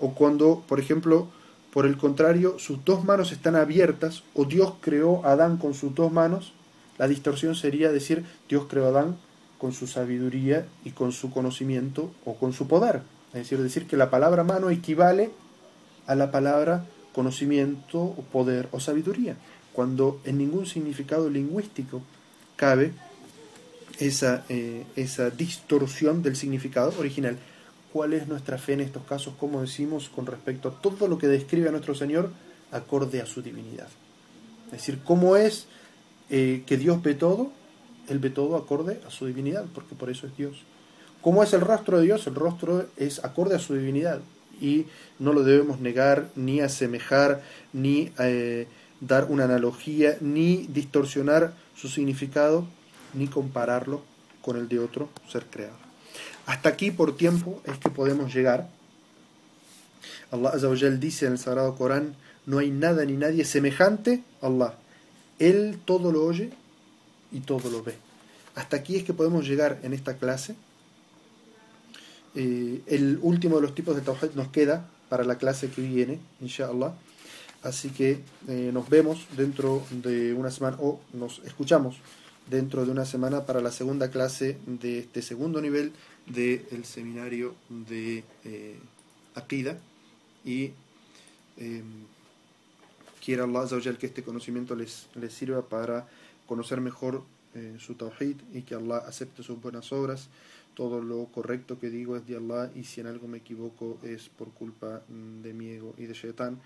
O cuando, por ejemplo, por el contrario, sus dos manos están abiertas, o Dios creó a Adán con sus dos manos, la distorsión sería decir Dios creó a Adán con su sabiduría y con su conocimiento o con su poder. Es decir, decir que la palabra mano equivale a la palabra conocimiento o poder o sabiduría, cuando en ningún significado lingüístico cabe esa, eh, esa distorsión del significado original. ¿Cuál es nuestra fe en estos casos? Como decimos con respecto a todo lo que describe a nuestro Señor acorde a su divinidad? Es decir, ¿cómo es eh, que Dios ve todo? Él ve todo acorde a su divinidad, porque por eso es Dios. ¿Cómo es el rostro de Dios? El rostro es acorde a su divinidad y no lo debemos negar, ni asemejar, ni eh, dar una analogía, ni distorsionar su significado ni compararlo con el de otro ser creado. Hasta aquí por tiempo es que podemos llegar. Allah Azawajal dice en el Sagrado Corán, no hay nada ni nadie semejante a Allah. Él todo lo oye y todo lo ve. Hasta aquí es que podemos llegar en esta clase. Eh, el último de los tipos de Tawhid nos queda para la clase que viene, inshallah. Así que eh, nos vemos dentro de una semana o nos escuchamos dentro de una semana para la segunda clase de este segundo nivel del seminario de eh, Akida y eh, quiera Allah que este conocimiento les, les sirva para conocer mejor eh, su tawhid y que Allah acepte sus buenas obras. Todo lo correcto que digo es de Allah y si en algo me equivoco es por culpa mm, de mi ego y de Shaitan